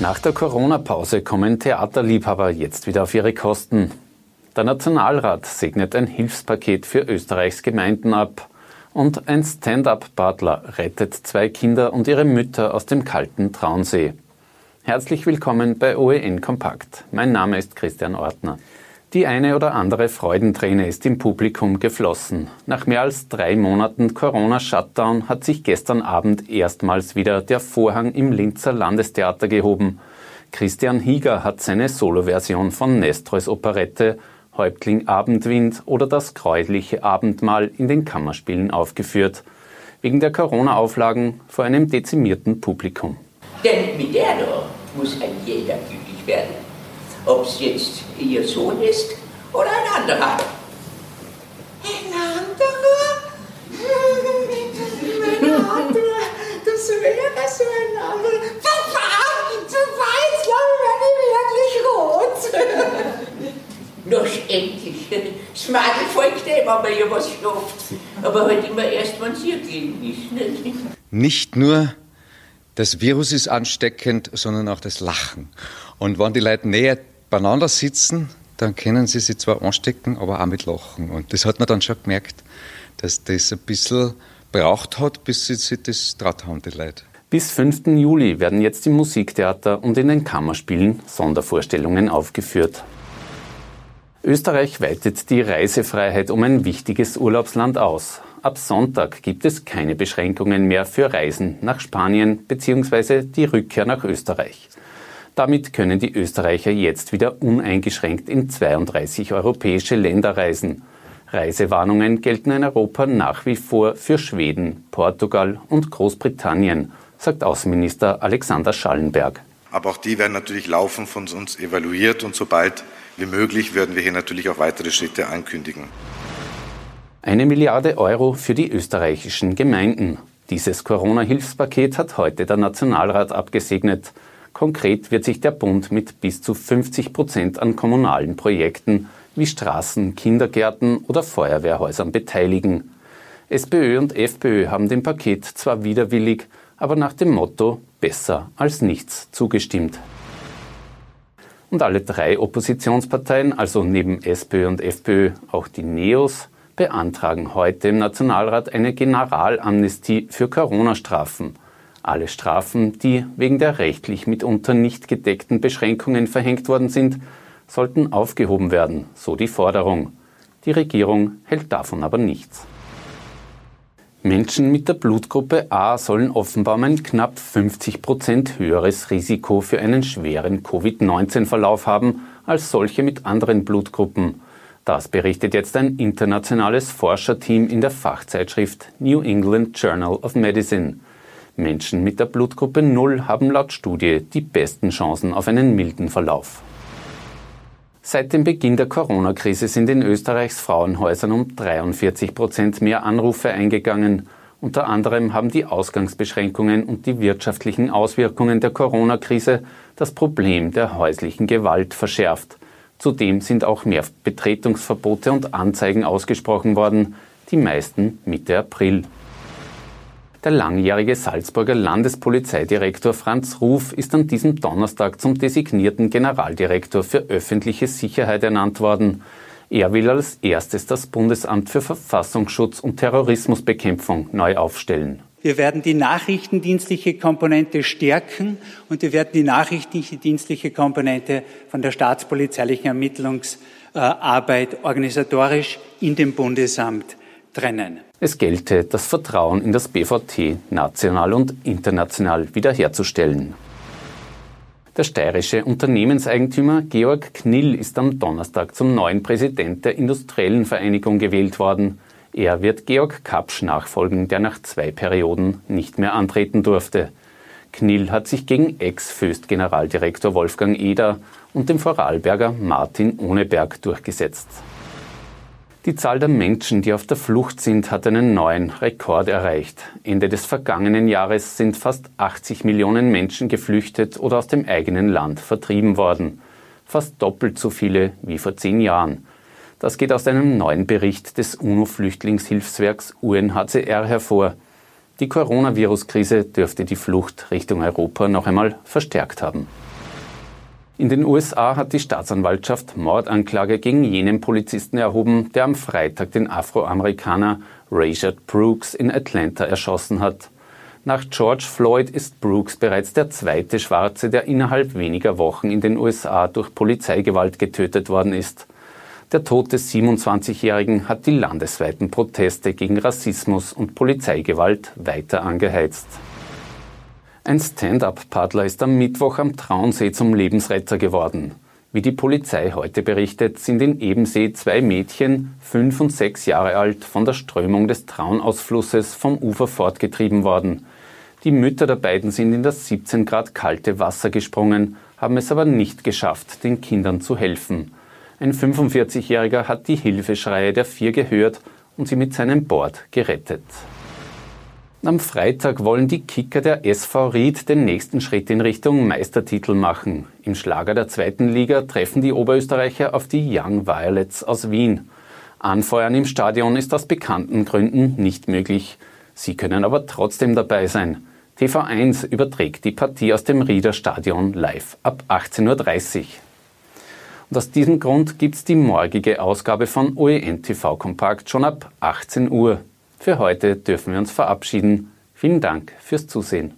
Nach der Corona-Pause kommen Theaterliebhaber jetzt wieder auf ihre Kosten. Der Nationalrat segnet ein Hilfspaket für Österreichs Gemeinden ab. Und ein Stand-up-Butler rettet zwei Kinder und ihre Mütter aus dem kalten Traunsee. Herzlich willkommen bei OEN Kompakt. Mein Name ist Christian Ortner. Die eine oder andere Freudenträne ist im Publikum geflossen. Nach mehr als drei Monaten Corona-Shutdown hat sich gestern Abend erstmals wieder der Vorhang im Linzer Landestheater gehoben. Christian Hieger hat seine Soloversion von Nestreus Operette Häuptling Abendwind oder das gräuliche Abendmahl in den Kammerspielen aufgeführt. Wegen der Corona-Auflagen vor einem dezimierten Publikum. Denn mit der da muss ein jeder glücklich werden ob es jetzt ihr Sohn ist oder ein anderer. Ein anderer? Mein anderer, das wäre so ein anderer. Verdammt, du weißt, ja, werde ich wirklich rot. Noch endlich. Das Madel folgt dem, aber ja was schafft. Aber halt immer erst, wenn es ihr gegen ist. Nicht? nicht nur das Virus ist ansteckend, sondern auch das Lachen. Und wenn die Leute näher beieinander sitzen, dann können sie sich zwar anstecken, aber auch mit Lachen. Und das hat man dann schon gemerkt, dass das ein bisschen braucht hat, bis sie sich das traut haben, die Leute. Bis 5. Juli werden jetzt im Musiktheater und in den Kammerspielen Sondervorstellungen aufgeführt. Österreich weitet die Reisefreiheit um ein wichtiges Urlaubsland aus. Ab Sonntag gibt es keine Beschränkungen mehr für Reisen nach Spanien bzw. die Rückkehr nach Österreich. Damit können die Österreicher jetzt wieder uneingeschränkt in 32 europäische Länder reisen. Reisewarnungen gelten in Europa nach wie vor für Schweden, Portugal und Großbritannien, sagt Außenminister Alexander Schallenberg. Aber auch die werden natürlich laufend von uns evaluiert und sobald wie möglich werden wir hier natürlich auch weitere Schritte ankündigen. Eine Milliarde Euro für die österreichischen Gemeinden. Dieses Corona-Hilfspaket hat heute der Nationalrat abgesegnet. Konkret wird sich der Bund mit bis zu 50 Prozent an kommunalen Projekten wie Straßen, Kindergärten oder Feuerwehrhäusern beteiligen. SPÖ und FPÖ haben dem Paket zwar widerwillig, aber nach dem Motto besser als nichts zugestimmt. Und alle drei Oppositionsparteien, also neben SPÖ und FPÖ auch die NEOS, beantragen heute im Nationalrat eine Generalamnestie für Corona-Strafen – alle Strafen, die wegen der rechtlich mitunter nicht gedeckten Beschränkungen verhängt worden sind, sollten aufgehoben werden, so die Forderung. Die Regierung hält davon aber nichts. Menschen mit der Blutgruppe A sollen offenbar ein knapp 50 Prozent höheres Risiko für einen schweren Covid-19-Verlauf haben als solche mit anderen Blutgruppen. Das berichtet jetzt ein internationales Forscherteam in der Fachzeitschrift New England Journal of Medicine. Menschen mit der Blutgruppe 0 haben laut Studie die besten Chancen auf einen milden Verlauf. Seit dem Beginn der Corona-Krise sind in Österreichs Frauenhäusern um 43 Prozent mehr Anrufe eingegangen. Unter anderem haben die Ausgangsbeschränkungen und die wirtschaftlichen Auswirkungen der Corona-Krise das Problem der häuslichen Gewalt verschärft. Zudem sind auch mehr Betretungsverbote und Anzeigen ausgesprochen worden, die meisten Mitte April. Der langjährige Salzburger Landespolizeidirektor Franz Ruf ist an diesem Donnerstag zum designierten Generaldirektor für öffentliche Sicherheit ernannt worden. Er will als erstes das Bundesamt für Verfassungsschutz und Terrorismusbekämpfung neu aufstellen. Wir werden die nachrichtendienstliche Komponente stärken und wir werden die nachrichtendienstliche Komponente von der staatspolizeilichen Ermittlungsarbeit organisatorisch in dem Bundesamt trennen. Es gelte, das Vertrauen in das BVT national und international wiederherzustellen. Der steirische Unternehmenseigentümer Georg Knill ist am Donnerstag zum neuen Präsident der Industriellen Vereinigung gewählt worden. Er wird Georg Kapsch nachfolgen, der nach zwei Perioden nicht mehr antreten durfte. Knill hat sich gegen Ex-Föst-Generaldirektor Wolfgang Eder und dem Vorarlberger Martin Ohneberg durchgesetzt. Die Zahl der Menschen, die auf der Flucht sind, hat einen neuen Rekord erreicht. Ende des vergangenen Jahres sind fast 80 Millionen Menschen geflüchtet oder aus dem eigenen Land vertrieben worden. Fast doppelt so viele wie vor zehn Jahren. Das geht aus einem neuen Bericht des UNO-Flüchtlingshilfswerks UNHCR hervor. Die Coronavirus-Krise dürfte die Flucht Richtung Europa noch einmal verstärkt haben. In den USA hat die Staatsanwaltschaft Mordanklage gegen jenen Polizisten erhoben, der am Freitag den Afroamerikaner Rayshard Brooks in Atlanta erschossen hat. Nach George Floyd ist Brooks bereits der zweite Schwarze, der innerhalb weniger Wochen in den USA durch Polizeigewalt getötet worden ist. Der Tod des 27-Jährigen hat die landesweiten Proteste gegen Rassismus und Polizeigewalt weiter angeheizt. Ein Stand-up-Paddler ist am Mittwoch am Traunsee zum Lebensretter geworden. Wie die Polizei heute berichtet, sind in Ebensee zwei Mädchen, fünf und sechs Jahre alt, von der Strömung des Traunausflusses vom Ufer fortgetrieben worden. Die Mütter der beiden sind in das 17 Grad kalte Wasser gesprungen, haben es aber nicht geschafft, den Kindern zu helfen. Ein 45-Jähriger hat die Hilfeschreie der vier gehört und sie mit seinem Board gerettet. Am Freitag wollen die Kicker der SV Ried den nächsten Schritt in Richtung Meistertitel machen. Im Schlager der zweiten Liga treffen die Oberösterreicher auf die Young Violets aus Wien. Anfeuern im Stadion ist aus bekannten Gründen nicht möglich. Sie können aber trotzdem dabei sein. TV1 überträgt die Partie aus dem Rieder Stadion live ab 18.30 Uhr. Und aus diesem Grund gibt's die morgige Ausgabe von OEN TV Kompakt schon ab 18 Uhr. Für heute dürfen wir uns verabschieden. Vielen Dank fürs Zusehen.